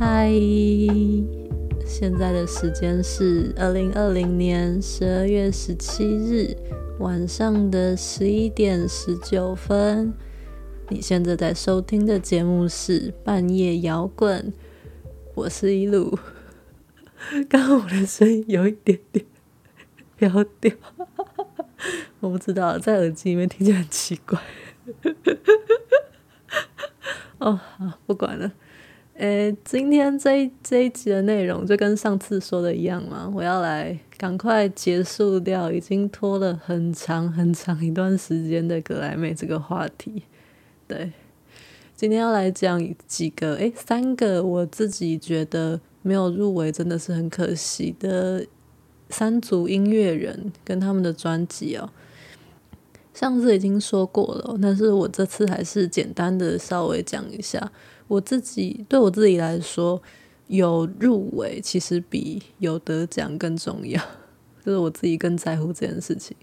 嗨，现在的时间是二零二零年十二月十七日晚上的十一点十九分。你现在在收听的节目是半夜摇滚，我是一路。刚刚我的声音有一点点飘掉，我不知道在耳机里面听起来很奇怪。哦，好，不管了。诶，今天这一这一集的内容就跟上次说的一样嘛，我要来赶快结束掉已经拖了很长很长一段时间的格莱美这个话题。对，今天要来讲几个，诶，三个我自己觉得没有入围真的是很可惜的三组音乐人跟他们的专辑哦。上次已经说过了，但是我这次还是简单的稍微讲一下。我自己对我自己来说，有入围其实比有得奖更重要，就是我自己更在乎这件事情。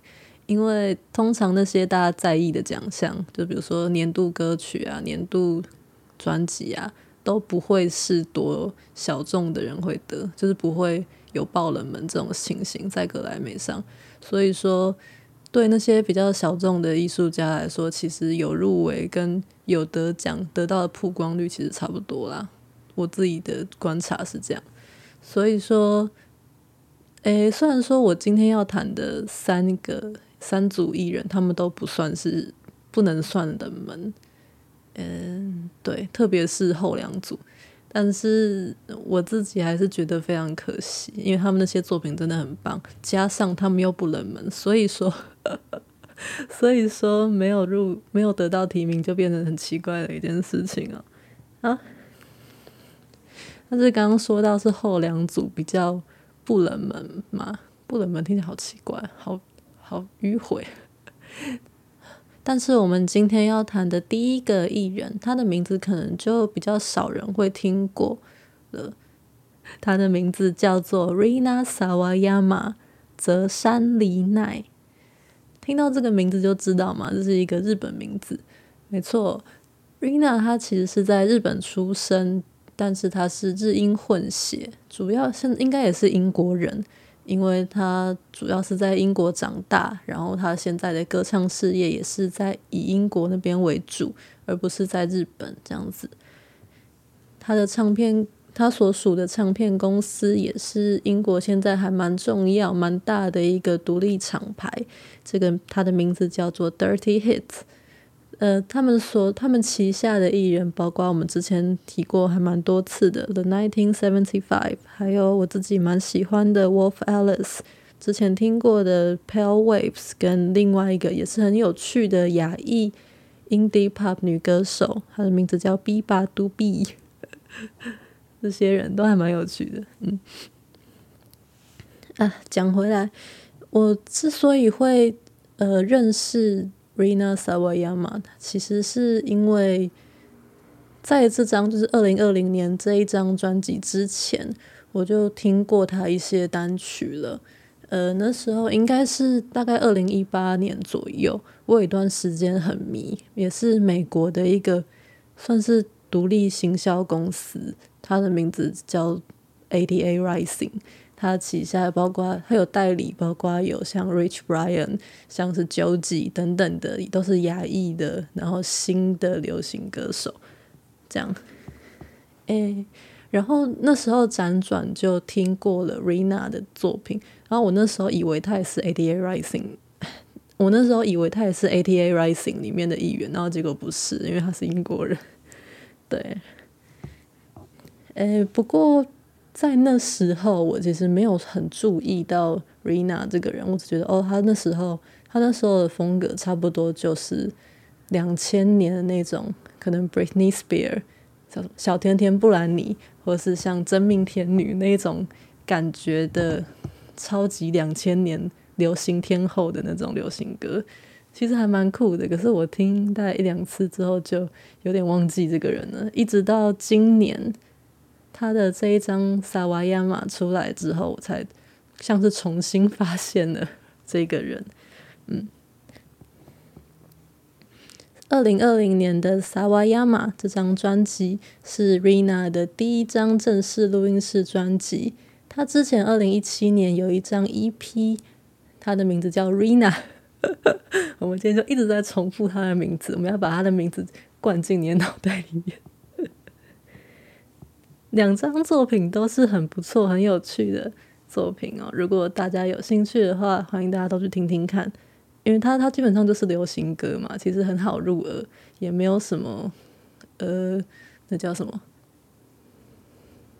因为通常那些大家在意的奖项，就比如说年度歌曲啊、年度专辑啊，都不会是多小众的人会得，就是不会有爆冷门这种情形在格莱美上。所以说，对那些比较小众的艺术家来说，其实有入围跟有得奖得到的曝光率其实差不多啦。我自己的观察是这样，所以说，诶，虽然说我今天要谈的三个三组艺人，他们都不算是不能算冷门，嗯，对，特别是后两组。但是我自己还是觉得非常可惜，因为他们那些作品真的很棒，加上他们又不冷门，所以说，所以说没有入，没有得到提名，就变成很奇怪的一件事情啊啊！但是刚刚说到是后两组比较不冷门嘛，不冷门听起来好奇怪，好好迂回。但是我们今天要谈的第一个艺人，他的名字可能就比较少人会听过了。他的名字叫做 Rina Sawayama，泽山梨奈。听到这个名字就知道嘛，这是一个日本名字。没错，Rina 她其实是在日本出生，但是她是日英混血，主要是应该也是英国人。因为她主要是在英国长大，然后她现在的歌唱事业也是在以英国那边为主，而不是在日本这样子。她的唱片，他所属的唱片公司也是英国现在还蛮重要、蛮大的一个独立厂牌。这个他的名字叫做 Dirty Hits。呃，他们所他们旗下的艺人，包括我们之前提过还蛮多次的 The Nineteen Seventy Five，还有我自己蛮喜欢的 Wolf Alice，之前听过的 Pale Waves，跟另外一个也是很有趣的亚裔 Indie Pop 女歌手，她的名字叫 Biba DuBi，这些人都还蛮有趣的。嗯，啊，讲回来，我之所以会呃认识。Rina Sawayama，其实是因为在这张就是二零二零年这一张专辑之前，我就听过他一些单曲了。呃，那时候应该是大概二零一八年左右，我有一段时间很迷，也是美国的一个算是独立行销公司，它的名字叫 ADA Rising。他旗下包括他有代理，包括有像 Rich Brian，像是 Joji 等等的，都是亚裔的，然后新的流行歌手，这样。诶、然后那时候辗转就听过了 Rina 的作品，然后我那时候以为他也是 ADA Rising，我那时候以为他也是 ADA Rising 里面的一员，然后结果不是，因为他是英国人。对，诶，不过。在那时候，我其实没有很注意到 Rina 这个人，我只觉得哦，他那时候他那时候的风格差不多就是两千年的那种，可能 Britney Spears、小小甜甜布兰妮，或是像真命天女那种感觉的超级两千年流行天后的那种流行歌，其实还蛮酷的。可是我听大概一两次之后，就有点忘记这个人了，一直到今年。他的这一张萨瓦亚玛出来之后，我才像是重新发现了 这个人。嗯，二零二零年的《Sawayama》这张专辑是 Rina 的第一张正式录音室专辑。他之前二零一七年有一张 EP，他的名字叫 Rina。我们今天就一直在重复他的名字，我们要把他的名字灌进你的脑袋里面。两张作品都是很不错、很有趣的作品哦。如果大家有兴趣的话，欢迎大家都去听听看。因为它它基本上就是流行歌嘛，其实很好入耳，也没有什么呃，那叫什么？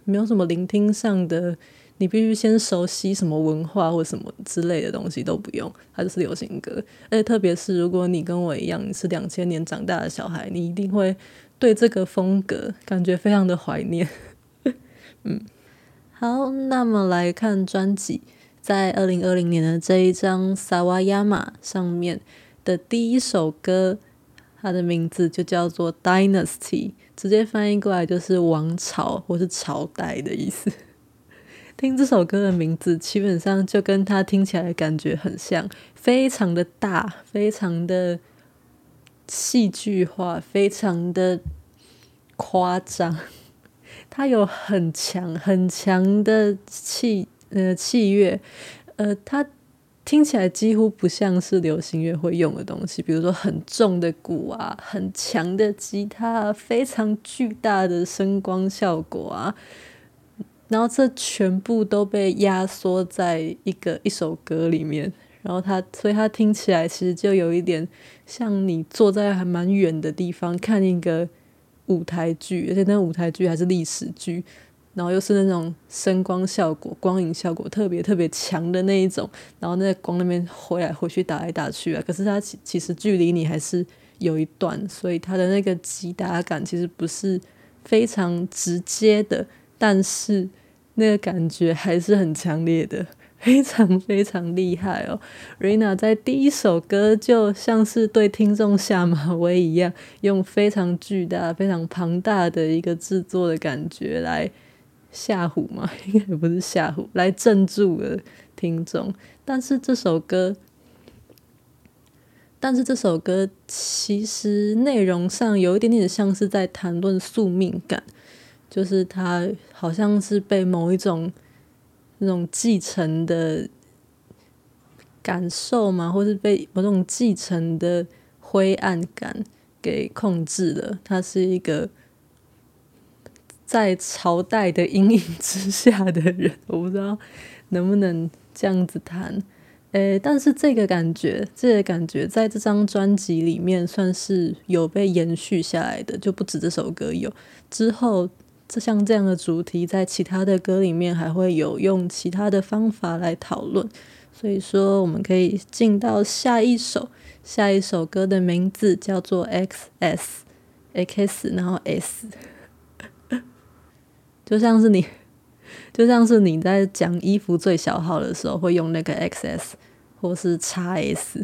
没有什么聆听上的，你必须先熟悉什么文化或什么之类的东西都不用，它就是流行歌。而且特别是如果你跟我一样你是两千年长大的小孩，你一定会对这个风格感觉非常的怀念。嗯，好，那么来看专辑。在二零二零年的这一张《Sawayama》上面的第一首歌，它的名字就叫做《Dynasty》，直接翻译过来就是王朝或是朝代的意思。听这首歌的名字，基本上就跟它听起来的感觉很像，非常的大，非常的戏剧化，非常的夸张。它有很强很强的气。呃，器乐，呃，它听起来几乎不像是流行乐会用的东西，比如说很重的鼓啊，很强的吉他，非常巨大的声光效果啊，然后这全部都被压缩在一个一首歌里面，然后它，所以它听起来其实就有一点像你坐在还蛮远的地方看一个舞台剧，而且那舞台剧还是历史剧。然后又是那种声光效果、光影效果特别特别强的那一种，然后那光那边回来回去、打来打去啊。可是它其其实距离你还是有一段，所以它的那个击打感其实不是非常直接的，但是那个感觉还是很强烈的，非常非常厉害哦。Rina 在第一首歌就像是对听众下马威一样，用非常巨大、非常庞大的一个制作的感觉来。吓唬嘛，应该也不是吓唬，来镇住了听众。但是这首歌，但是这首歌其实内容上有一点点像是在谈论宿命感，就是他好像是被某一种那种继承的感受嘛，或是被某种继承的灰暗感给控制了。他是一个。在朝代的阴影之下的人，我不知道能不能这样子谈。诶，但是这个感觉，这个感觉在这张专辑里面算是有被延续下来的，就不止这首歌有。之后，这像这样的主题，在其他的歌里面还会有用其他的方法来讨论。所以说，我们可以进到下一首，下一首歌的名字叫做 X S X，然后 S。就像是你，就像是你在讲衣服最小号的时候会用那个 XS 或是 XS，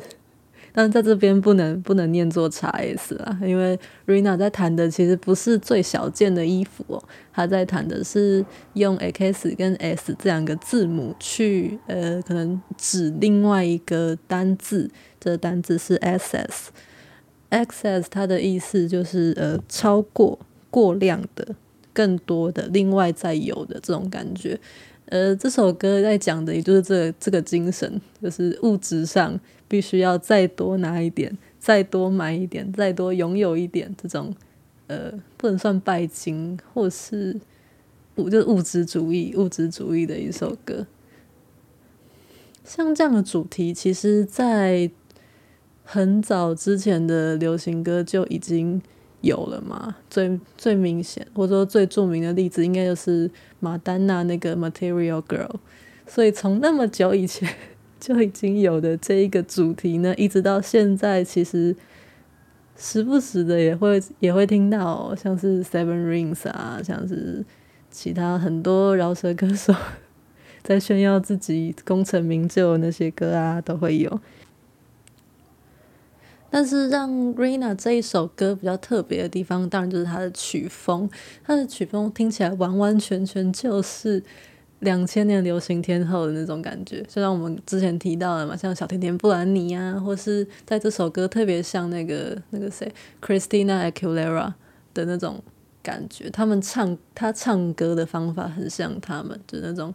但在这边不能不能念作 XS 啊，因为 Rina 在弹的其实不是最小件的衣服哦，她在弹的是用 X 跟 S 这两个字母去呃可能指另外一个单字，这个单字是 SS，XS 它的意思就是呃超过过量的。更多的，另外再有的这种感觉，呃，这首歌在讲的也就是这个、这个精神，就是物质上必须要再多拿一点，再多买一点，再多拥有一点，这种呃，不能算拜金，或是物就是物质主义，物质主义的一首歌。像这样的主题，其实在很早之前的流行歌就已经。有了嘛？最最明显或者说最著名的例子，应该就是马丹娜那个《Material Girl》。所以从那么久以前就已经有的这一个主题呢，一直到现在，其实时不时的也会也会听到，像是 Seven Rings 啊，像是其他很多饶舌歌手 在炫耀自己功成名就那些歌啊，都会有。但是让 Rina 这一首歌比较特别的地方，当然就是它的曲风。它的曲风听起来完完全全就是两千年流行天后的那种感觉，就像我们之前提到的嘛，像小甜甜布兰妮啊，或是在这首歌特别像那个那个谁，Christina Aguilera 的那种感觉。他们唱他唱歌的方法很像他们，就那种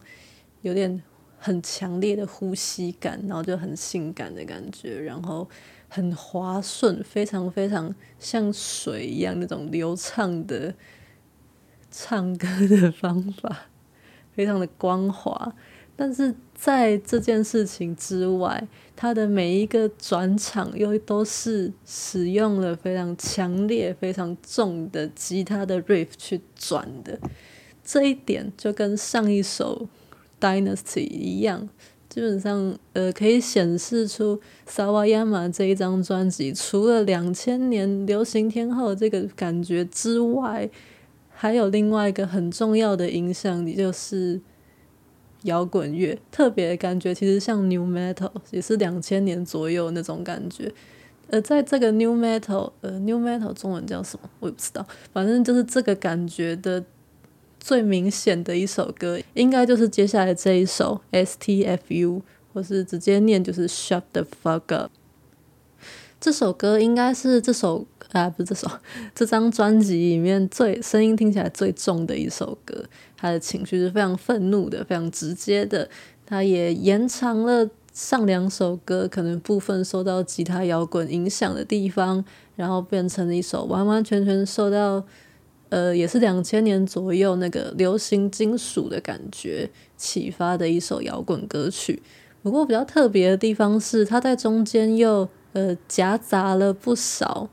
有点很强烈的呼吸感，然后就很性感的感觉，然后很滑顺，非常非常像水一样那种流畅的唱歌的方法。非常的光滑，但是在这件事情之外，他的每一个转场又都是使用了非常强烈、非常重的吉他的 riff 去转的，这一点就跟上一首 Dynasty 一样，基本上呃可以显示出 Sawayama 这一张专辑除了两千年流行天后这个感觉之外。还有另外一个很重要的影响，你就是摇滚乐，特别感觉其实像 New Metal，也是两千年左右那种感觉。呃在这个 New Metal，呃，New Metal 中文叫什么？我也不知道。反正就是这个感觉的最明显的一首歌，应该就是接下来这一首 STFU，或是直接念就是 Shut the fuck up。这首歌应该是这首。啊，不是这首，这张专辑里面最声音听起来最重的一首歌，他的情绪是非常愤怒的，非常直接的。他也延长了上两首歌可能部分受到吉他摇滚影响的地方，然后变成了一首完完全全受到呃，也是两千年左右那个流行金属的感觉启发的一首摇滚歌曲。不过比较特别的地方是，它在中间又呃夹杂了不少。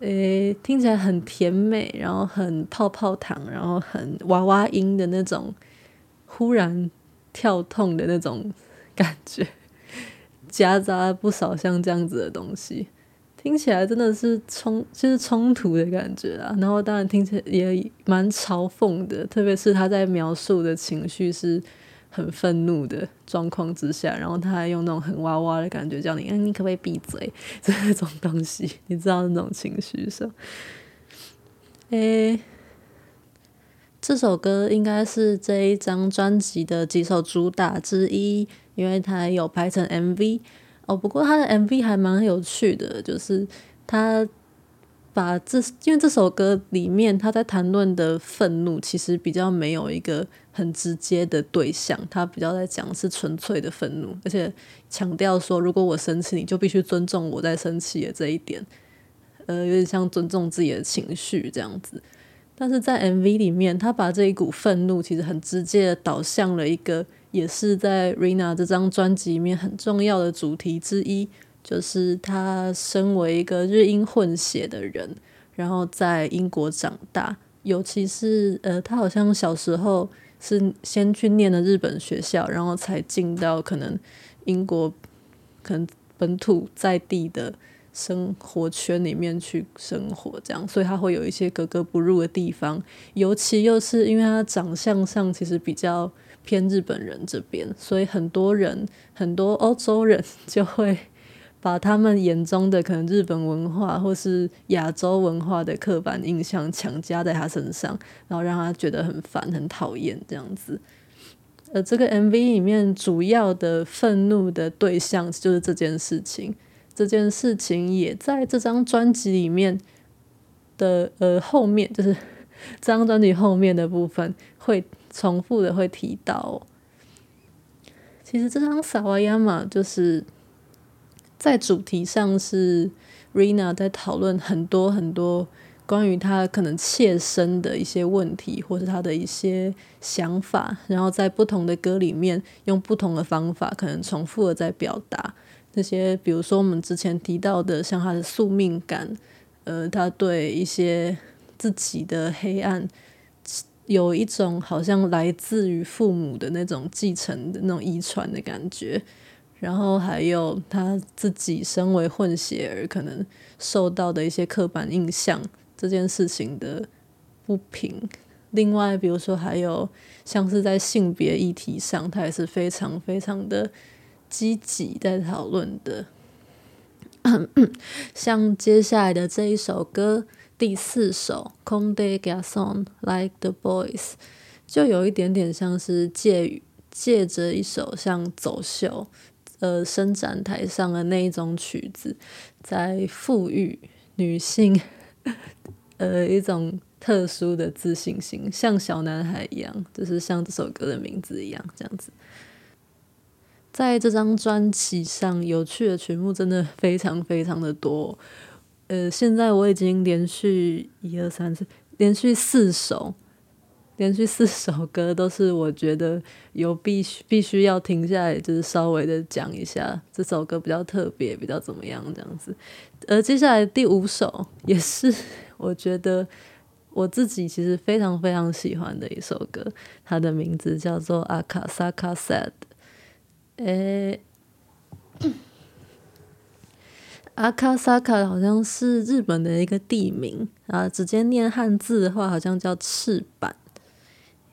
诶，听起来很甜美，然后很泡泡糖，然后很娃娃音的那种，忽然跳痛的那种感觉，夹杂了不少像这样子的东西，听起来真的是冲，就是冲突的感觉啊。然后当然听起来也蛮嘲讽的，特别是他在描述的情绪是。很愤怒的状况之下，然后他还用那种很哇哇的感觉叫你，嗯，你可不可以闭嘴？这种东西，你知道那种情绪是？诶，这首歌应该是这一张专辑的几首主打之一，因为它有拍成 MV 哦。不过他的 MV 还蛮有趣的，就是他。把这，因为这首歌里面他在谈论的愤怒，其实比较没有一个很直接的对象，他比较在讲是纯粹的愤怒，而且强调说，如果我生气，你就必须尊重我在生气的这一点，呃，有点像尊重自己的情绪这样子。但是在 MV 里面，他把这一股愤怒其实很直接的导向了一个，也是在 Rina 这张专辑里面很重要的主题之一。就是他身为一个日英混血的人，然后在英国长大，尤其是呃，他好像小时候是先去念了日本学校，然后才进到可能英国可能本土在地的生活圈里面去生活，这样，所以他会有一些格格不入的地方，尤其又是因为他长相上其实比较偏日本人这边，所以很多人很多欧洲人就会。把他们眼中的可能日本文化或是亚洲文化的刻板印象强加在他身上，然后让他觉得很烦、很讨厌这样子。而这个 MV 里面主要的愤怒的对象就是这件事情，这件事情也在这张专辑里面的呃后面，就是 这张专辑后面的部分会重复的会提到。其实这张 Sawayama 就是。在主题上是 Rina 在讨论很多很多关于他可能切身的一些问题，或是他的一些想法，然后在不同的歌里面用不同的方法，可能重复的在表达那些，比如说我们之前提到的，像他的宿命感，呃，他对一些自己的黑暗有一种好像来自于父母的那种继承的那种遗传的感觉。然后还有他自己身为混血儿，可能受到的一些刻板印象这件事情的不平。另外，比如说还有像是在性别议题上，他也是非常非常的积极在讨论的。像接下来的这一首歌，第四首《c o m d e g a s o n Like the Boys》，就有一点点像是借借着一首像走秀，呃，伸展台上的那一种曲子，在赋予女性，呃，一种特殊的自信心，像小男孩一样，就是像这首歌的名字一样，这样子。在这张专辑上，有趣的曲目真的非常非常的多。呃，现在我已经连续一二三四，连续四首。连续四首歌都是我觉得有必须必须要停下来，就是稍微的讲一下这首歌比较特别，比较怎么样这样子。而接下来第五首也是我觉得我自己其实非常非常喜欢的一首歌，它的名字叫做《Akasaka Sad》。诶，阿卡萨卡好像是日本的一个地名啊，直接念汉字的话，好像叫翅膀。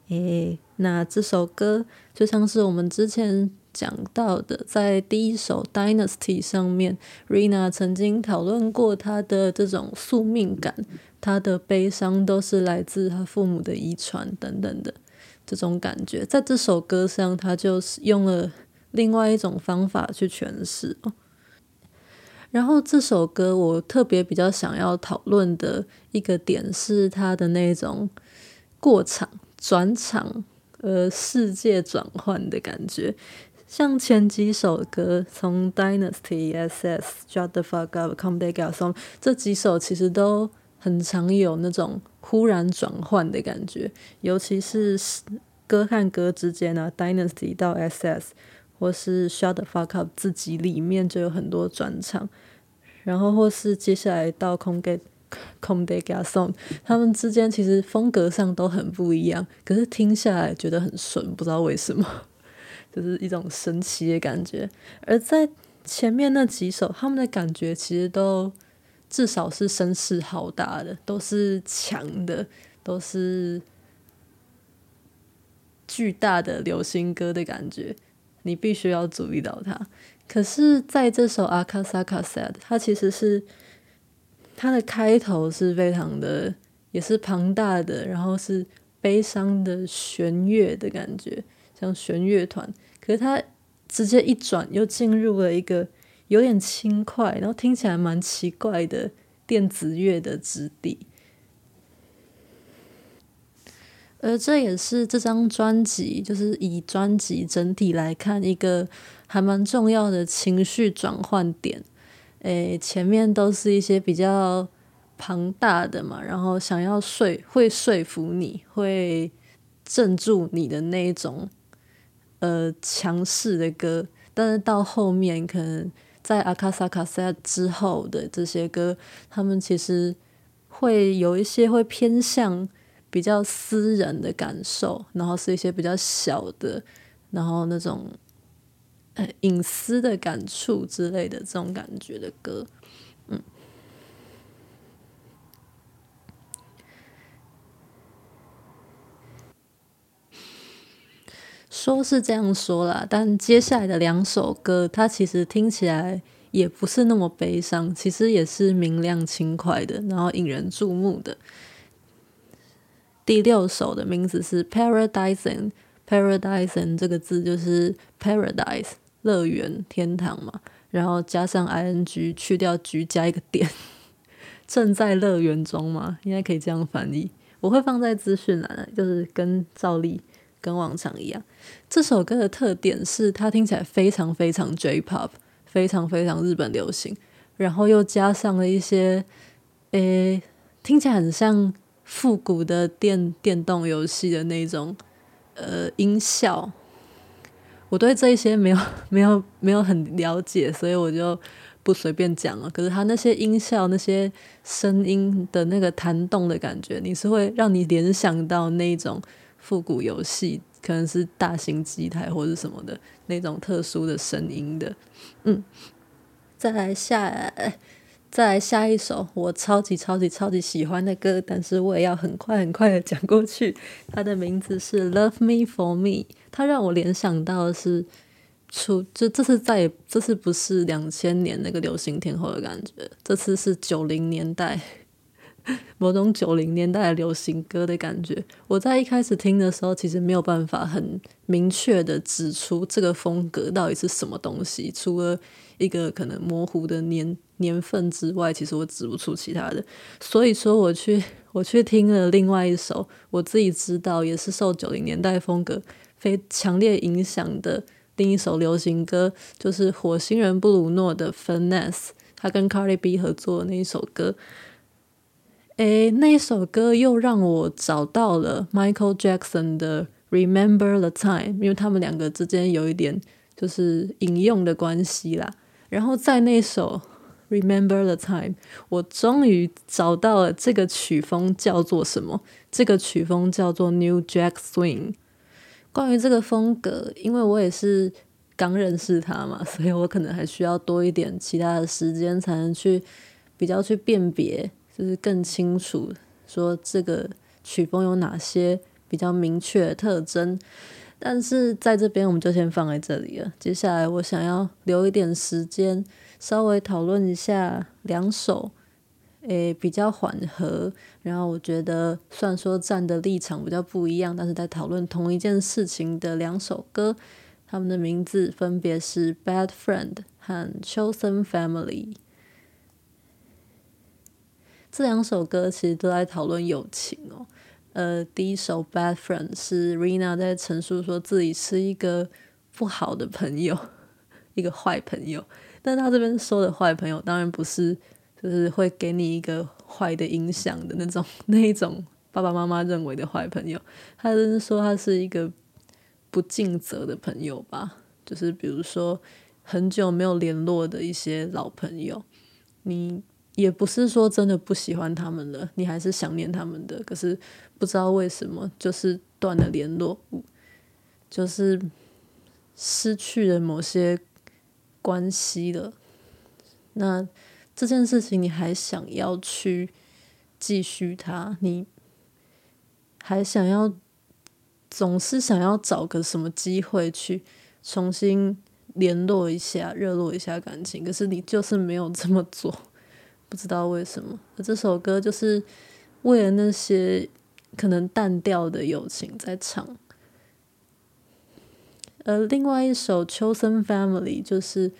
诶，那这首歌就像是我们之前讲到的，在第一首《Dynasty》上面，Rina 曾经讨论过她的这种宿命感，她的悲伤都是来自她父母的遗传等等的这种感觉。在这首歌上，她就是用了另外一种方法去诠释。然后这首歌我特别比较想要讨论的一个点是它的那种过场。转场，呃，世界转换的感觉，像前几首歌，从 Dynasty、SS、Shut the Fuck Up、Come Back Out Song 这几首，其实都很常有那种忽然转换的感觉，尤其是歌和歌之间啊，Dynasty 到 SS，或是 Shut the Fuck Up 自己里面就有很多转场，然后或是接下来到 Come Get Comme des Garçons，他们之间其实风格上都很不一样，可是听下来觉得很顺，不知道为什么，就是一种神奇的感觉。而在前面那几首，他们的感觉其实都至少是声势浩大的，都是强的，都是巨大的流行歌的感觉，你必须要注意到它。可是在这首《Akasaka Sad》，它其实是。它的开头是非常的，也是庞大的，然后是悲伤的弦乐的感觉，像弦乐团。可是它直接一转，又进入了一个有点轻快，然后听起来蛮奇怪的电子乐的质地。而这也是这张专辑，就是以专辑整体来看，一个还蛮重要的情绪转换点。诶，前面都是一些比较庞大的嘛，然后想要说会说服你，会镇住你的那一种呃强势的歌，但是到后面可能在阿卡萨卡萨之后的这些歌，他们其实会有一些会偏向比较私人的感受，然后是一些比较小的，然后那种。呃，隐私的感触之类的这种感觉的歌，嗯，说是这样说啦，但接下来的两首歌，它其实听起来也不是那么悲伤，其实也是明亮轻快的，然后引人注目的。第六首的名字是 Paradising，Paradising 这个字就是 Paradise。乐园天堂嘛，然后加上 ing 去掉 g 加一个点，正在乐园中嘛，应该可以这样翻译。我会放在资讯栏，就是跟照例跟往常一样。这首歌的特点是它听起来非常非常 J-pop，非常非常日本流行，然后又加上了一些，诶，听起来很像复古的电电动游戏的那种，呃，音效。我对这一些没有 没有没有很了解，所以我就不随便讲了。可是它那些音效、那些声音的那个弹动的感觉，你是会让你联想到那种复古游戏，可能是大型机台或者什么的那种特殊的声音的。嗯，再来下。再来下一首我超级超级超级喜欢的歌，但是我也要很快很快的讲过去。它的名字是《Love Me For Me》，它让我联想到的是出，就这次再也这次不是两千年那个流行天后的感觉，这次是九零年代 某种九零年代的流行歌的感觉。我在一开始听的时候，其实没有办法很明确的指出这个风格到底是什么东西，除了一个可能模糊的年年份之外，其实我指不出其他的。所以说，我去我去听了另外一首，我自己知道也是受九零年代风格非强烈影响的另一首流行歌，就是火星人布鲁诺的《Finesse》，他跟 Cardi B 合作的那一首歌。诶，那首歌又让我找到了 Michael Jackson 的《Remember the Time》，因为他们两个之间有一点就是引用的关系啦。然后在那首《Remember the Time》，我终于找到了这个曲风叫做什么？这个曲风叫做 New Jack Swing。关于这个风格，因为我也是刚认识他嘛，所以我可能还需要多一点其他的时间，才能去比较去辨别。就是更清楚说这个曲风有哪些比较明确的特征，但是在这边我们就先放在这里了。接下来我想要留一点时间，稍微讨论一下两首，诶比较缓和，然后我觉得虽然说站的立场比较不一样，但是在讨论同一件事情的两首歌，他们的名字分别是《Bad Friend》和《Chosen Family》。这两首歌其实都在讨论友情哦。呃，第一首《Bad Friend》是 Rina 在陈述说自己是一个不好的朋友，一个坏朋友。但他这边说的坏朋友，当然不是就是会给你一个坏的影响的那种 那一种爸爸妈妈认为的坏朋友。他是说他是一个不尽责的朋友吧，就是比如说很久没有联络的一些老朋友，你。也不是说真的不喜欢他们了，你还是想念他们的，可是不知道为什么就是断了联络，就是失去了某些关系了。那这件事情你还想要去继续它，你还想要总是想要找个什么机会去重新联络一下、热络一下感情，可是你就是没有这么做。不知道为什么，这首歌就是为了那些可能淡掉的友情在唱。而另外一首《Chosen Family》就是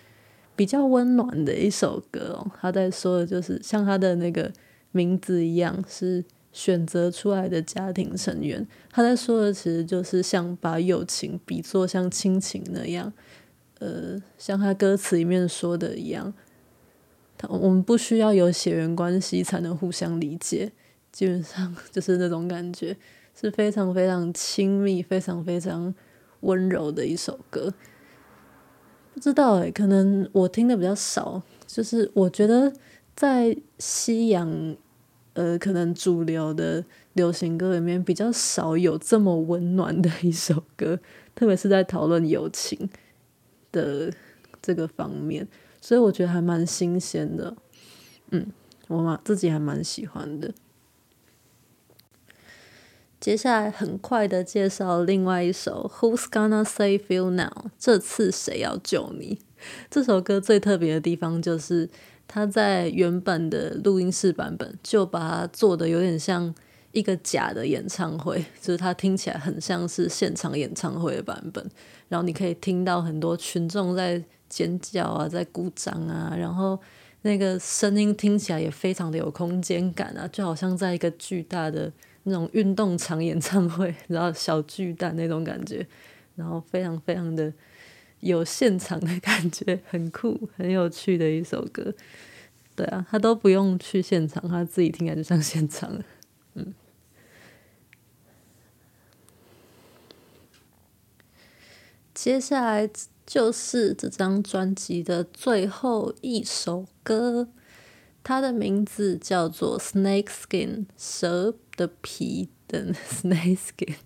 比较温暖的一首歌哦，他在说的就是像他的那个名字一样，是选择出来的家庭成员。他在说的其实就是像把友情比作像亲情那样，呃，像他歌词里面说的一样。我们不需要有血缘关系才能互相理解，基本上 就是那种感觉，是非常非常亲密、非常非常温柔的一首歌。不知道诶，可能我听的比较少，就是我觉得在西洋，呃，可能主流的流行歌里面比较少有这么温暖的一首歌，特别是在讨论友情的这个方面。所以我觉得还蛮新鲜的，嗯，我嘛自己还蛮喜欢的。接下来很快的介绍另外一首《Who's Gonna Save You Now》，这次谁要救你？这首歌最特别的地方就是，它在原本的录音室版本就把它做的有点像一个假的演唱会，就是它听起来很像是现场演唱会的版本，然后你可以听到很多群众在。尖叫啊，在鼓掌啊，然后那个声音听起来也非常的有空间感啊，就好像在一个巨大的那种运动场演唱会，然后小巨蛋那种感觉，然后非常非常的有现场的感觉，很酷，很有趣的一首歌。对啊，他都不用去现场，他自己听起来就像现场了。嗯，接下来。就是这张专辑的最后一首歌，它的名字叫做《Snake Skin》，蛇的皮的 Snake Skin。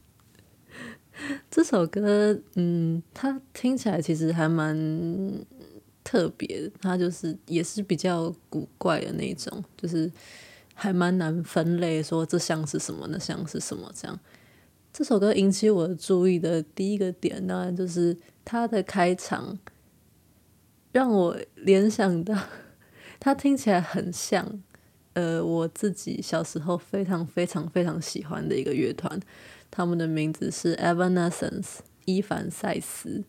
这首歌，嗯，它听起来其实还蛮特别的，它就是也是比较古怪的那种，就是还蛮难分类，说这像是什么，那像是什么这样。这首歌引起我注意的第一个点，当然就是他的开场，让我联想到，他听起来很像呃，我自己小时候非常非常非常喜欢的一个乐团，他们的名字是 Evanescence 伊凡赛斯。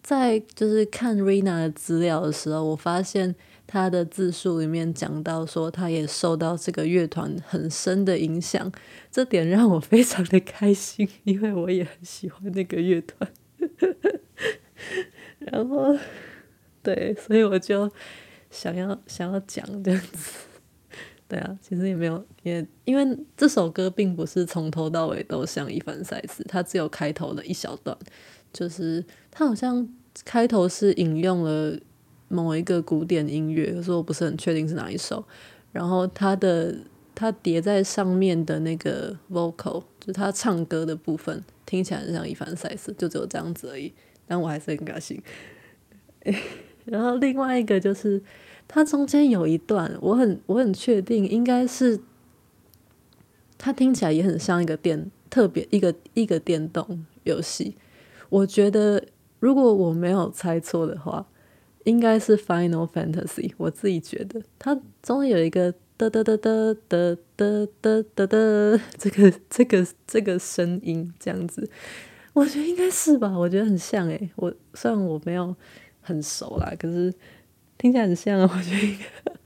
在就是看 Rina 的资料的时候，我发现他的自述里面讲到说，他也受到这个乐团很深的影响，这点让我非常的开心，因为我也很喜欢那个乐团。然后，对，所以我就想要想要讲这样子。对啊，其实也没有，也因为这首歌并不是从头到尾都像一凡赛斯，它只有开头的一小段，就是它好像。开头是引用了某一个古典音乐，可是我不是很确定是哪一首。然后他的他叠在上面的那个 vocal，就是他唱歌的部分，听起来很像一凡赛斯，就只有这样子而已。但我还是很高兴。然后另外一个就是，它中间有一段，我很我很确定应该是，它听起来也很像一个电特别一个一个电动游戏，我觉得。如果我没有猜错的话，应该是 Final Fantasy。我自己觉得它中间有一个哒哒哒哒哒哒哒哒哒，这个这个这个声音这样子，我觉得应该是吧。我觉得很像诶，我虽然我没有很熟啦，可是听起来很像啊。我觉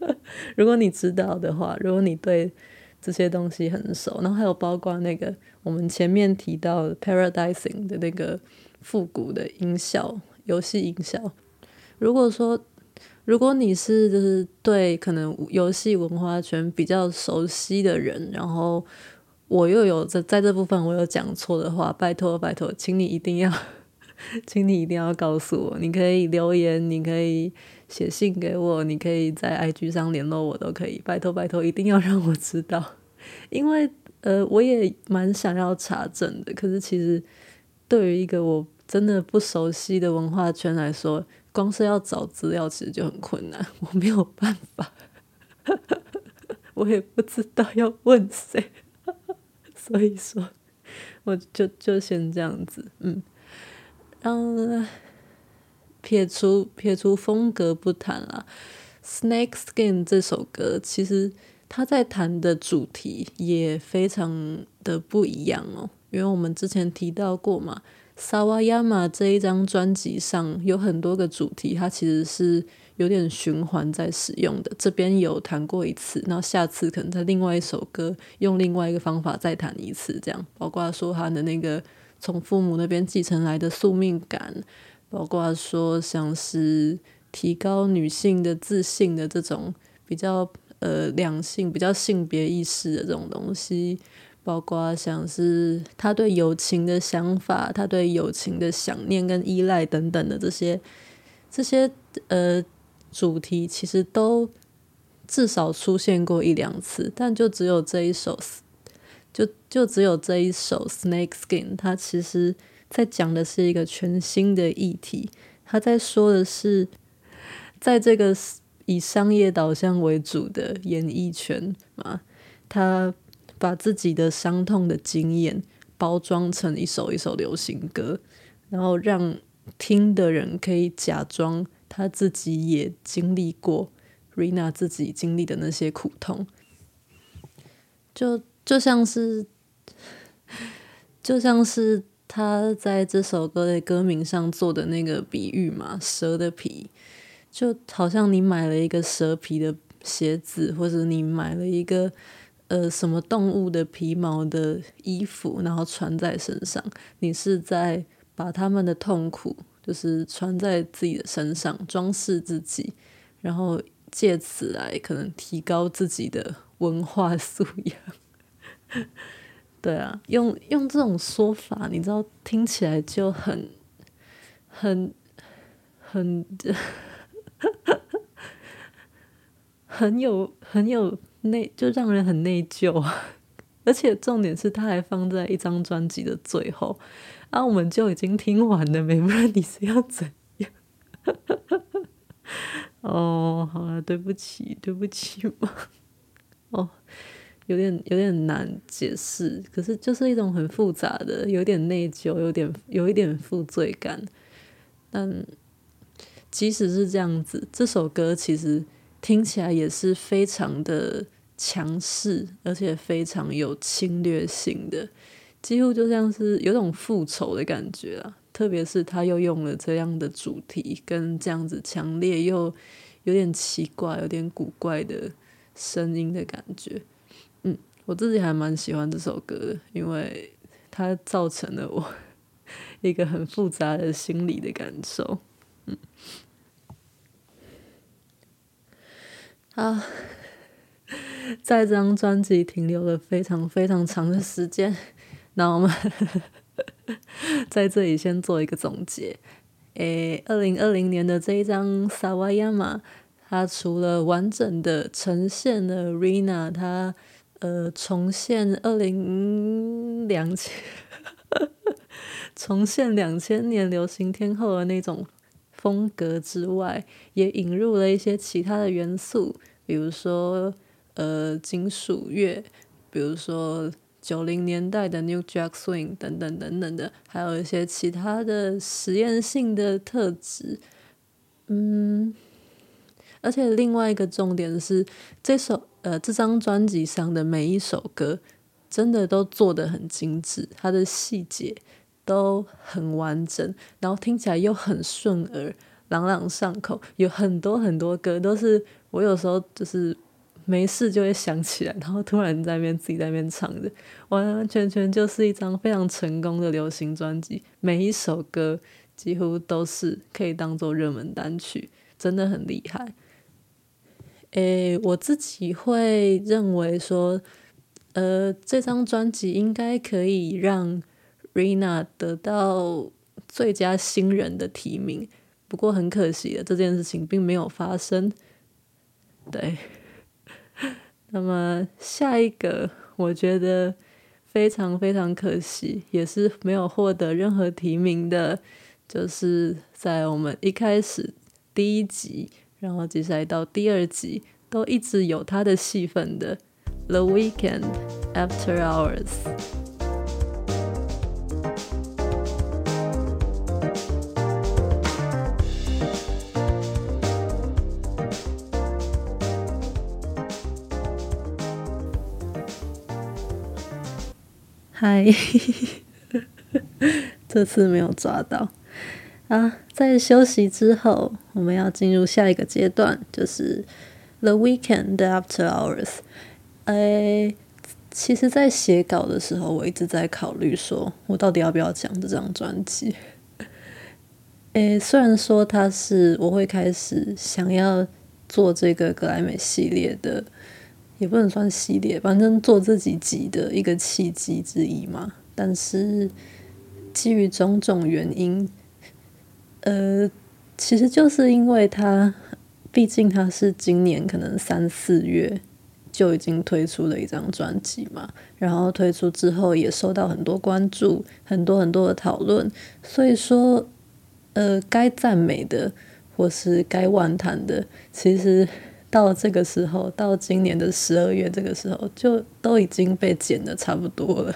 得，如果你知道的话，如果你对这些东西很熟，然后还有包括那个我们前面提到 Paradising 的那个。复古的音效，游戏音效。如果说，如果你是就是对可能游戏文化圈比较熟悉的人，然后我又有在在这部分我有讲错的话，拜托拜托，请你一定要，请你一定要告诉我。你可以留言，你可以写信给我，你可以在 IG 上联络我都可以。拜托拜托，一定要让我知道，因为呃，我也蛮想要查证的。可是其实对于一个我。真的不熟悉的文化圈来说，光是要找资料其实就很困难，我没有办法，我也不知道要问谁，所以说我就就先这样子，嗯，嗯，撇除撇除风格不谈啦，Snake Skin 这首歌其实他在谈的主题也非常的不一样哦，因为我们之前提到过嘛。萨瓦亚玛这一张专辑上有很多个主题，它其实是有点循环在使用的。这边有弹过一次，那下次可能在另外一首歌用另外一个方法再弹一次，这样。包括说他的那个从父母那边继承来的宿命感，包括说像是提高女性的自信的这种比较呃两性、比较性别意识的这种东西。包括像是他对友情的想法，他对友情的想念跟依赖等等的这些这些呃主题，其实都至少出现过一两次，但就只有这一首，就就只有这一首《Snake Skin》，它其实在讲的是一个全新的议题，他在说的是，在这个以商业导向为主的演艺圈啊，他。把自己的伤痛的经验包装成一首一首流行歌，然后让听的人可以假装他自己也经历过 Rina 自己经历的那些苦痛，就就像是就像是他在这首歌的歌名上做的那个比喻嘛，蛇的皮，就好像你买了一个蛇皮的鞋子，或者你买了一个。呃，什么动物的皮毛的衣服，然后穿在身上，你是在把他们的痛苦，就是穿在自己的身上，装饰自己，然后借此来可能提高自己的文化素养。对啊，用用这种说法，你知道听起来就很很很很有 很有。内就让人很内疚啊，而且重点是他还放在一张专辑的最后，啊，我们就已经听完了，没不然你是要怎样？哦，好了，对不起，对不起嘛。哦，有点有点难解释，可是就是一种很复杂的，有点内疚，有点有一点负罪感。但即使是这样子，这首歌其实。听起来也是非常的强势，而且非常有侵略性的，几乎就像是有种复仇的感觉啊。特别是他又用了这样的主题，跟这样子强烈又有点奇怪、有点古怪的声音的感觉。嗯，我自己还蛮喜欢这首歌的，因为它造成了我 一个很复杂的心理的感受。嗯，啊，在这张专辑停留了非常非常长的时间，那我们 在这里先做一个总结。诶，二零二零年的这一张《萨瓦亚玛》，它除了完整的呈现了 Rina，它呃重现二零两千，重现两千年流行天后的那种。风格之外，也引入了一些其他的元素，比如说呃金属乐，比如说九零年代的 New Jack Swing 等等等等的，还有一些其他的实验性的特质。嗯，而且另外一个重点是，这首呃这张专辑上的每一首歌，真的都做得很精致，它的细节。都很完整，然后听起来又很顺耳，朗朗上口。有很多很多歌都是我有时候就是没事就会想起来，然后突然在那边自己在那边唱的，完完全全就是一张非常成功的流行专辑。每一首歌几乎都是可以当做热门单曲，真的很厉害。诶，我自己会认为说，呃，这张专辑应该可以让。Rina 得到最佳新人的提名，不过很可惜的，这件事情并没有发生。对，那么下一个我觉得非常非常可惜，也是没有获得任何提名的，就是在我们一开始第一集，然后接下来到第二集都一直有他的戏份的《The Weekend After Hours》。嗨，这次没有抓到啊！在休息之后，我们要进入下一个阶段，就是 The weekend After Hours。哎，其实，在写稿的时候，我一直在考虑，说我到底要不要讲这张专辑。诶，虽然说它是我会开始想要做这个格莱美系列的。也不能算系列，反正做这几集的一个契机之一嘛。但是基于种种原因，呃，其实就是因为它，毕竟它是今年可能三四月就已经推出了一张专辑嘛，然后推出之后也受到很多关注，很多很多的讨论，所以说，呃，该赞美的或是该赞叹的，其实。到这个时候，到今年的十二月这个时候，就都已经被剪得差不多了，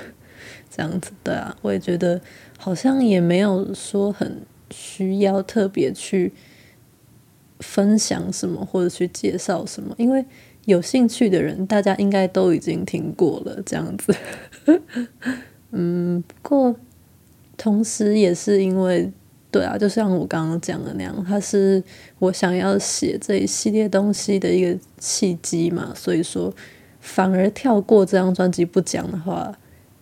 这样子，对啊，我也觉得好像也没有说很需要特别去分享什么或者去介绍什么，因为有兴趣的人，大家应该都已经听过了，这样子。嗯，不过同时也是因为。对啊，就像我刚刚讲的那样，它是我想要写这一系列东西的一个契机嘛，所以说反而跳过这张专辑不讲的话，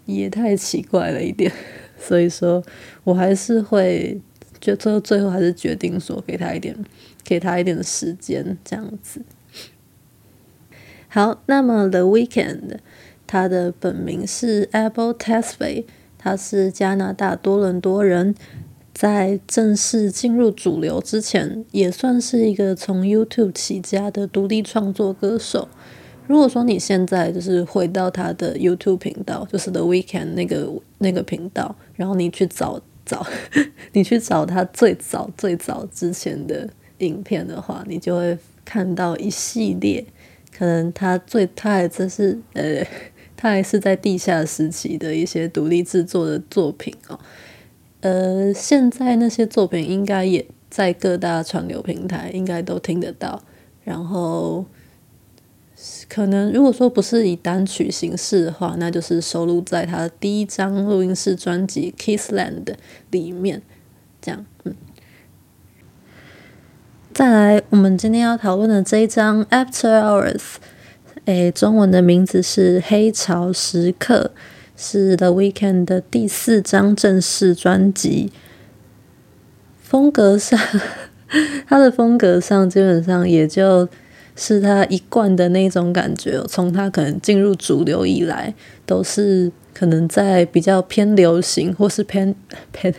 也太奇怪了一点。所以说我还是会，就最后最后还是决定说给他一点，给他一点时间这样子。好，那么 The Weekend 他的本名是 Abel Tesfaye，他是加拿大多伦多人。在正式进入主流之前，也算是一个从 YouTube 起家的独立创作歌手。如果说你现在就是回到他的 YouTube 频道，就是 The Weekend 那个那个频道，然后你去找找，你去找他最早最早之前的影片的话，你就会看到一系列可能他最他还真是呃，他还是在地下时期的一些独立制作的作品哦。呃，现在那些作品应该也在各大串流平台应该都听得到。然后可能如果说不是以单曲形式的话，那就是收录在他的第一张录音室专辑《Kissland》里面。这样，嗯。再来，我们今天要讨论的这一张《After Hours》，诶，中文的名字是《黑潮时刻》，是 The Weeknd 的第四张正式专辑。风格上，他的风格上基本上也就是他一贯的那种感觉。从他可能进入主流以来，都是。可能在比较偏流行或是偏偏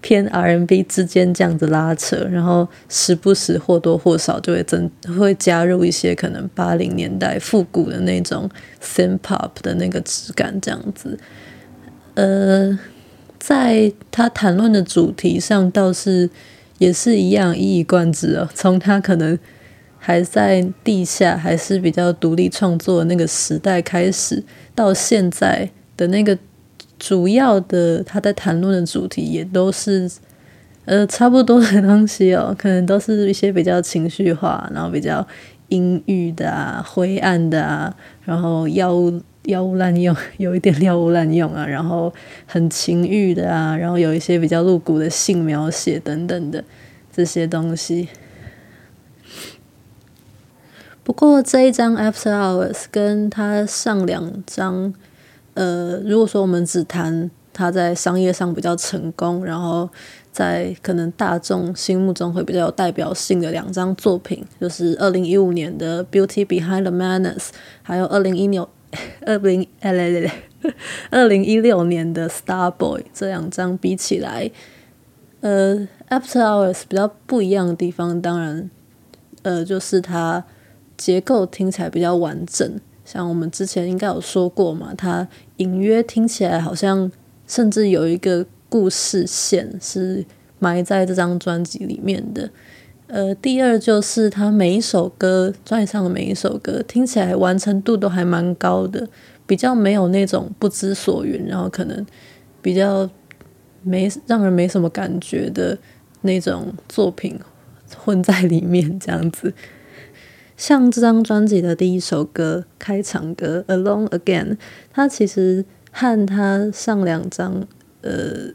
偏 R&B 之间这样子拉扯，然后时不时或多或少就会增会加入一些可能八零年代复古的那种 syn pop 的那个质感这样子。呃，在他谈论的主题上倒是也是一样一以贯之哦。从他可能还在地下还是比较独立创作的那个时代开始，到现在。的那个主要的他在谈论的主题也都是呃差不多的东西哦，可能都是一些比较情绪化，然后比较阴郁的啊、灰暗的啊，然后药物药物滥用，有一点药物滥用啊，然后很情欲的啊，然后有一些比较露骨的性描写等等的这些东西。不过这一张 After Hours 跟他上两张。呃，如果说我们只谈他在商业上比较成功，然后在可能大众心目中会比较有代表性的两张作品，就是二零一五年的《Beauty Behind the Madness》，还有二零一六 二零哎来来来 二零一六年的《Star Boy》这两张比起来，呃，《After Hours》比较不一样的地方，当然，呃，就是它结构听起来比较完整。像我们之前应该有说过嘛，它隐约听起来好像，甚至有一个故事线是埋在这张专辑里面的。呃，第二就是它每一首歌，专辑上的每一首歌听起来完成度都还蛮高的，比较没有那种不知所云，然后可能比较没让人没什么感觉的那种作品混在里面，这样子。像这张专辑的第一首歌开场歌《Alone Again》，它其实和他上两张，呃，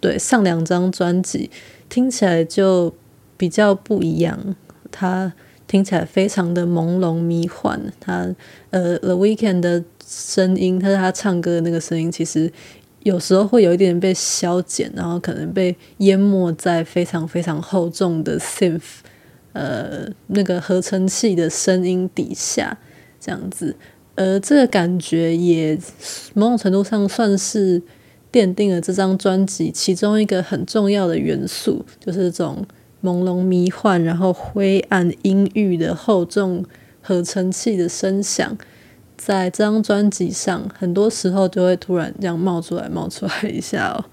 对，上两张专辑听起来就比较不一样。它听起来非常的朦胧迷幻。它，呃，《The Weekend》的声音，他是他唱歌的那个声音，其实有时候会有一点被消减，然后可能被淹没在非常非常厚重的 synth。呃，那个合成器的声音底下，这样子，呃，这个感觉也某种程度上算是奠定了这张专辑其中一个很重要的元素，就是这种朦胧迷幻，然后灰暗阴郁的厚重合成器的声响，在这张专辑上，很多时候就会突然这样冒出来，冒出来一下哦。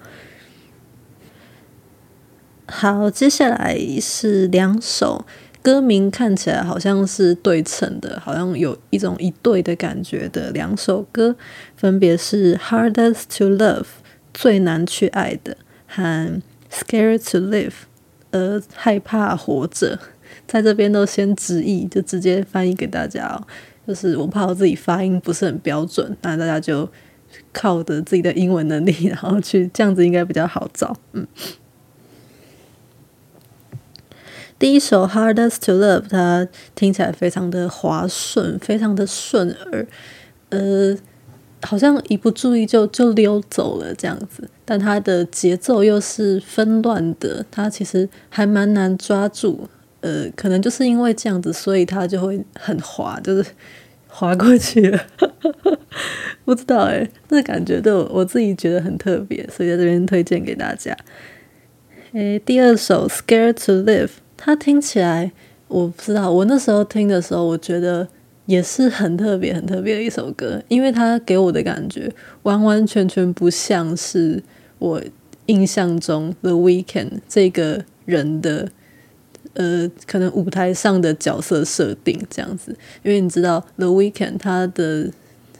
好，接下来是两首歌名看起来好像是对称的，好像有一种一对的感觉的两首歌，分别是《Hardest to Love》最难去爱的和《Scared to Live》呃害怕活着，在这边都先直译，就直接翻译给大家哦。就是我怕我自己发音不是很标准，那大家就靠着自己的英文能力，然后去这样子应该比较好找，嗯。第一首《Hardest to Love》，它听起来非常的滑顺，非常的顺耳，呃，好像一不注意就就溜走了这样子。但它的节奏又是纷乱的，它其实还蛮难抓住。呃，可能就是因为这样子，所以它就会很滑，就是滑过去了。不知道诶，那感觉都我自己觉得很特别，所以在这边推荐给大家。诶，第二首《Scared to Live》。它听起来，我不知道。我那时候听的时候，我觉得也是很特别、很特别的一首歌，因为它给我的感觉完完全全不像是我印象中 The Weeknd 这个人的，呃，可能舞台上的角色设定这样子。因为你知道 The Weeknd 他的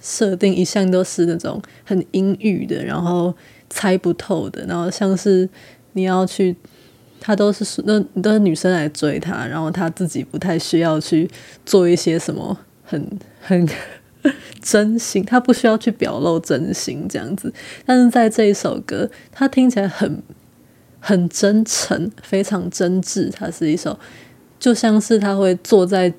设定一向都是那种很阴郁的，然后猜不透的，然后像是你要去。他都是那都是女生来追他，然后他自己不太需要去做一些什么很很 真心，他不需要去表露真心这样子。但是在这一首歌，他听起来很很真诚，非常真挚。它是一首就像是他会坐在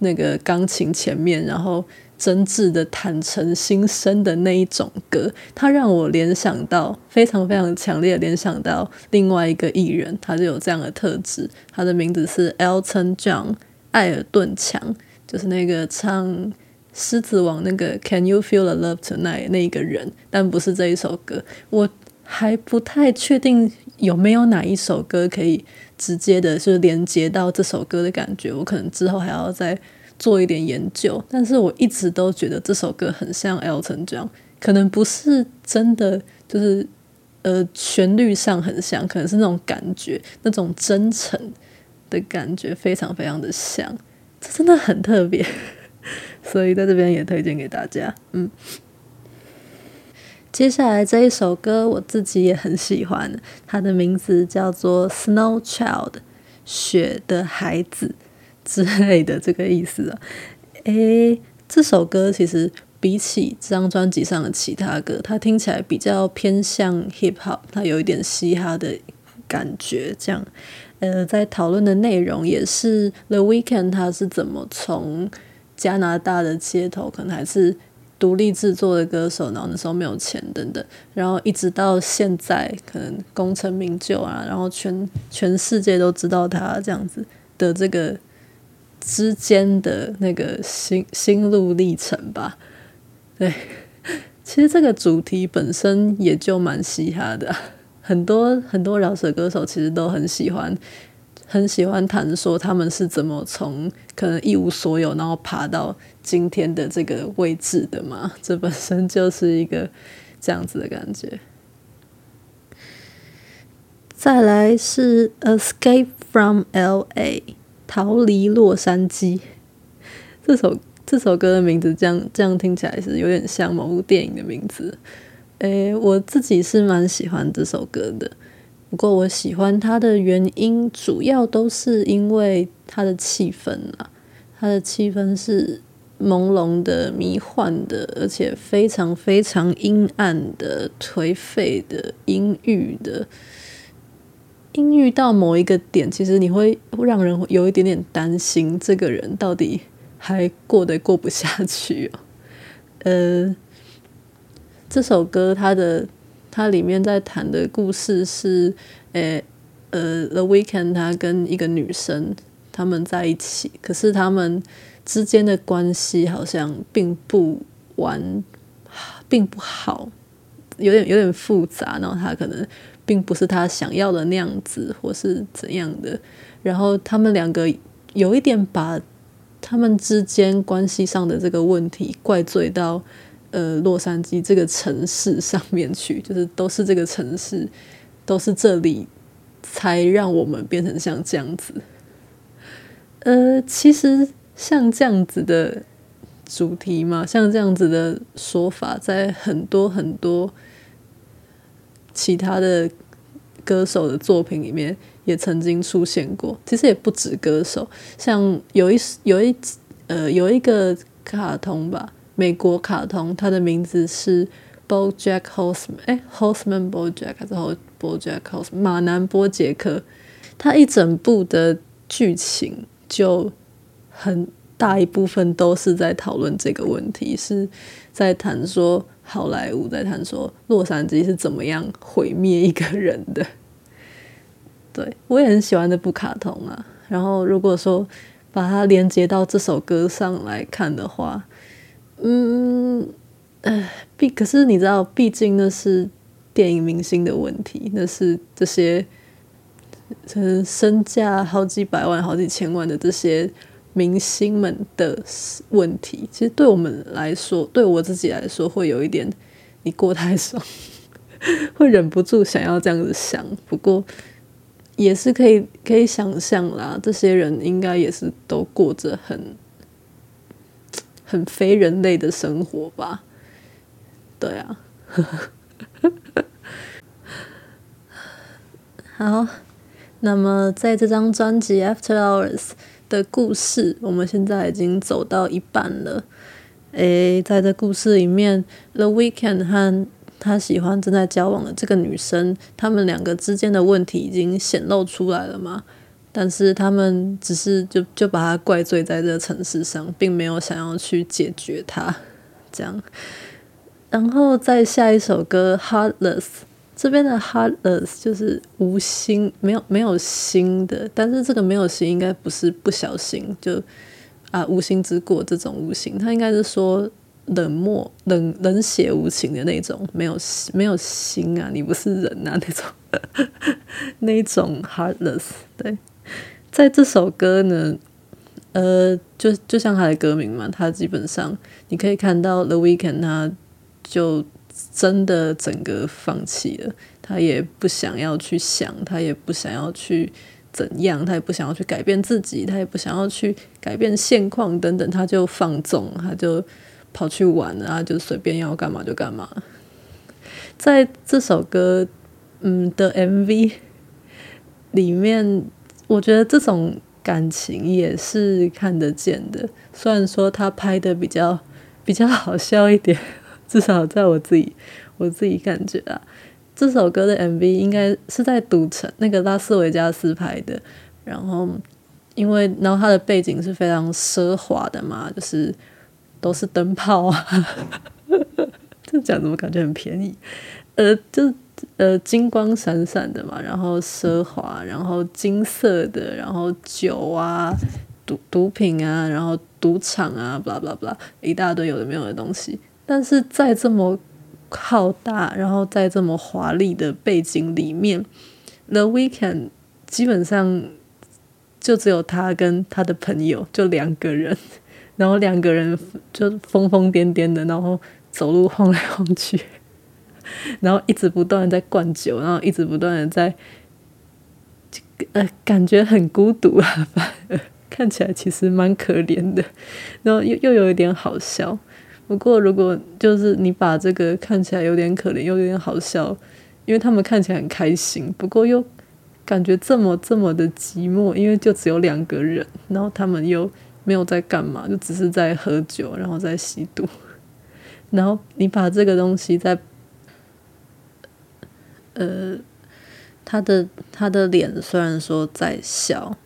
那个钢琴前面，然后。真挚的坦诚心声的那一种歌，它让我联想到非常非常强烈联想到另外一个艺人，他就有这样的特质。他的名字是 Elton John，艾尔顿强，就是那个唱《狮子王》那个 Can You Feel the Love Tonight 那一个人，但不是这一首歌。我还不太确定有没有哪一首歌可以直接的，就是连接到这首歌的感觉。我可能之后还要再。做一点研究，但是我一直都觉得这首歌很像 Elton John，可能不是真的，就是呃旋律上很像，可能是那种感觉，那种真诚的感觉，非常非常的像，这真的很特别，所以在这边也推荐给大家。嗯，接下来这一首歌我自己也很喜欢，它的名字叫做 Snow Child，雪的孩子。之类的这个意思啊，诶，这首歌其实比起这张专辑上的其他歌，它听起来比较偏向 hip hop，它有一点嘻哈的感觉。这样，呃，在讨论的内容也是 The Weeknd 他是怎么从加拿大的街头，可能还是独立制作的歌手，然后那时候没有钱等等，然后一直到现在可能功成名就啊，然后全全世界都知道他这样子的这个。之间的那个心心路历程吧，对，其实这个主题本身也就蛮嘻哈的，很多很多饶舌歌手其实都很喜欢，很喜欢谈说他们是怎么从可能一无所有，然后爬到今天的这个位置的嘛，这本身就是一个这样子的感觉。再来是 Escape from LA。逃离洛杉矶，这首这首歌的名字这样这样听起来是有点像某部电影的名字。诶，我自己是蛮喜欢这首歌的，不过我喜欢它的原因主要都是因为它的气氛啊，它的气氛是朦胧的、迷幻的，而且非常非常阴暗的、颓废的、阴郁的。阴郁到某一个点，其实你会让人有一点点担心，这个人到底还过得过不下去哦。呃，这首歌它的它里面在谈的故事是，呃呃，The Weekend 他跟一个女生他们在一起，可是他们之间的关系好像并不完，并不好，有点有点复杂，然后他可能。并不是他想要的那样子，或是怎样的。然后他们两个有一点把他们之间关系上的这个问题怪罪到呃洛杉矶这个城市上面去，就是都是这个城市，都是这里才让我们变成像这样子。呃，其实像这样子的主题嘛，像这样子的说法，在很多很多。其他的歌手的作品里面也曾经出现过，其实也不止歌手，像有一有一呃有一个卡通吧，美国卡通，它的名字是 BoJack Horseman，哎，Horseman BoJack 还是 BoJack Horseman，马南波杰克，它一整部的剧情就很大一部分都是在讨论这个问题，是在谈说。好莱坞在谈说洛杉矶是怎么样毁灭一个人的，对，我也很喜欢这部卡通啊。然后如果说把它连接到这首歌上来看的话，嗯，呃，毕可是你知道，毕竟那是电影明星的问题，那是这些身身价好几百万、好几千万的这些。明星们的问题，其实对我们来说，对我自己来说，会有一点你过太爽，会忍不住想要这样子想。不过也是可以可以想象啦，这些人应该也是都过着很很非人类的生活吧？对啊，好，那么在这张专辑《After Hours》的故事，我们现在已经走到一半了。诶，在这故事里面，The Weekend 和他喜欢正在交往的这个女生，他们两个之间的问题已经显露出来了嘛？但是他们只是就就把他怪罪在这个城市上，并没有想要去解决它，这样。然后再下一首歌《Heartless》这边的 Heartless 就是无心，没有没有心的。但是这个没有心应该不是不小心，就啊无心之过这种无心，他应该是说冷漠、冷冷血无情的那种，没有没有心啊，你不是人啊那种 那种 Heartless。对，在这首歌呢，呃，就就像他的歌名嘛，他基本上你可以看到 The weekend，他。就真的整个放弃了，他也不想要去想，他也不想要去怎样，他也不想要去改变自己，他也不想要去改变现况等等，他就放纵，他就跑去玩啊，就随便要干嘛就干嘛。在这首歌，嗯的 MV 里面，我觉得这种感情也是看得见的，虽然说他拍的比较比较好笑一点。至少在我自己我自己感觉啊，这首歌的 MV 应该是在赌城那个拉斯维加斯拍的，然后因为然后它的背景是非常奢华的嘛，就是都是灯泡啊，这讲怎么感觉很便宜？呃，就呃金光闪闪的嘛，然后奢华，然后金色的，然后酒啊，毒毒品啊，然后赌场啊，blah blah blah，一大堆有的没有的东西。但是在这么浩大，然后在这么华丽的背景里面，The Weeknd 基本上就只有他跟他的朋友，就两个人，然后两个人就疯疯癫癫的，然后走路晃来晃去，然后一直不断的在灌酒，然后一直不断的在，呃，感觉很孤独啊，反而 看起来其实蛮可怜的，然后又又有一点好笑。不过，如果就是你把这个看起来有点可怜，又有点好笑，因为他们看起来很开心，不过又感觉这么这么的寂寞，因为就只有两个人，然后他们又没有在干嘛，就只是在喝酒，然后在吸毒，然后你把这个东西在，呃，他的他的脸虽然说在笑，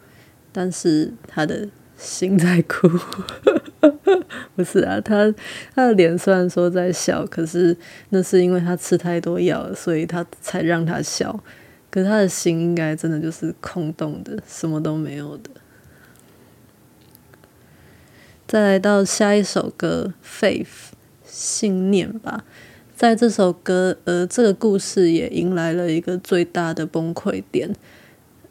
但是他的心在哭。不是啊，他他的脸虽然说在笑，可是那是因为他吃太多药了，所以他才让他笑。可是他的心应该真的就是空洞的，什么都没有的。再来到下一首歌《Faith》信念吧，在这首歌，呃，这个故事也迎来了一个最大的崩溃点，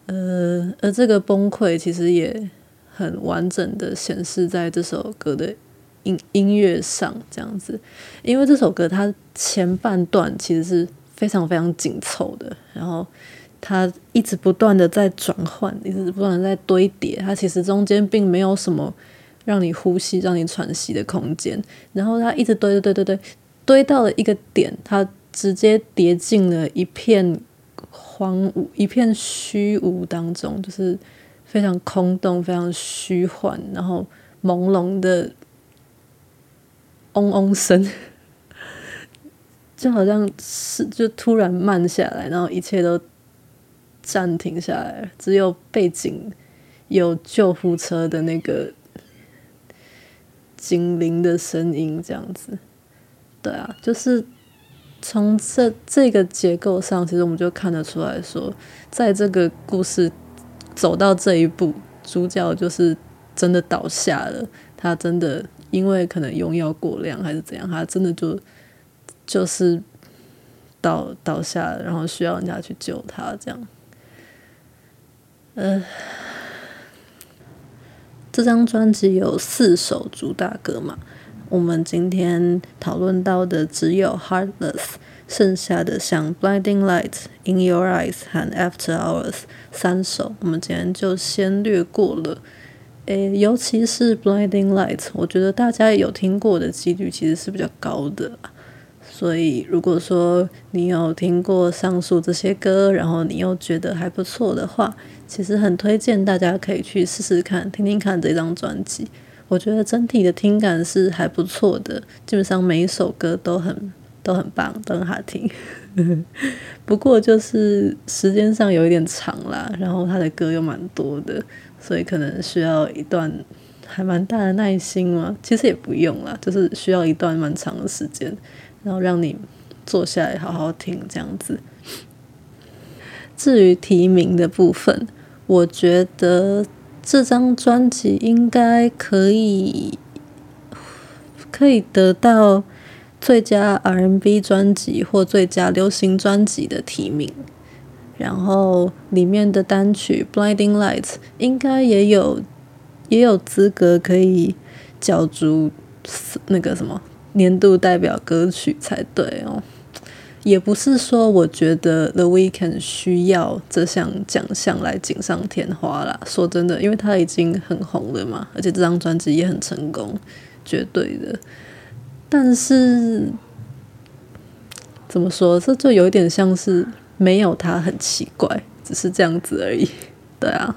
呃，而这个崩溃其实也。很完整的显示在这首歌的音音乐上，这样子，因为这首歌它前半段其实是非常非常紧凑的，然后它一直不断的在转换，一直不断的在堆叠，它其实中间并没有什么让你呼吸、让你喘息的空间，然后它一直堆堆堆堆堆，堆到了一个点，它直接跌进了一片荒芜、一片虚无当中，就是。非常空洞，非常虚幻，然后朦胧的嗡嗡声，就好像是就突然慢下来，然后一切都暂停下来，只有背景有救护车的那个警铃的声音，这样子。对啊，就是从这这个结构上，其实我们就看得出来说，在这个故事。走到这一步，主角就是真的倒下了。他真的因为可能用药过量还是怎样，他真的就就是倒倒下，然后需要人家去救他。这样，呃，这张专辑有四首主打歌嘛，我们今天讨论到的只有《Heartless》。剩下的像《Blinding Lights》、《In Your Eyes》和《After Hours》三首，我们今天就先略过了。诶，尤其是《Blinding Lights》，我觉得大家有听过的几率其实是比较高的，所以如果说你有听过上述这些歌，然后你又觉得还不错的话，其实很推荐大家可以去试试看，听听看这张专辑。我觉得整体的听感是还不错的，基本上每一首歌都很都很棒，都很好听。不过就是时间上有一点长啦，然后他的歌又蛮多的，所以可能需要一段还蛮大的耐心嘛。其实也不用啦，就是需要一段蛮长的时间，然后让你坐下来好好听这样子。至于提名的部分，我觉得。这张专辑应该可以可以得到最佳 R&B 专辑或最佳流行专辑的提名，然后里面的单曲《Blinding Lights》应该也有也有资格可以角逐那个什么年度代表歌曲才对哦。也不是说我觉得 The Weeknd 需要这项奖项来锦上添花啦。说真的，因为他已经很红了嘛，而且这张专辑也很成功，绝对的。但是怎么说，这就有点像是没有他很奇怪，只是这样子而已。对啊。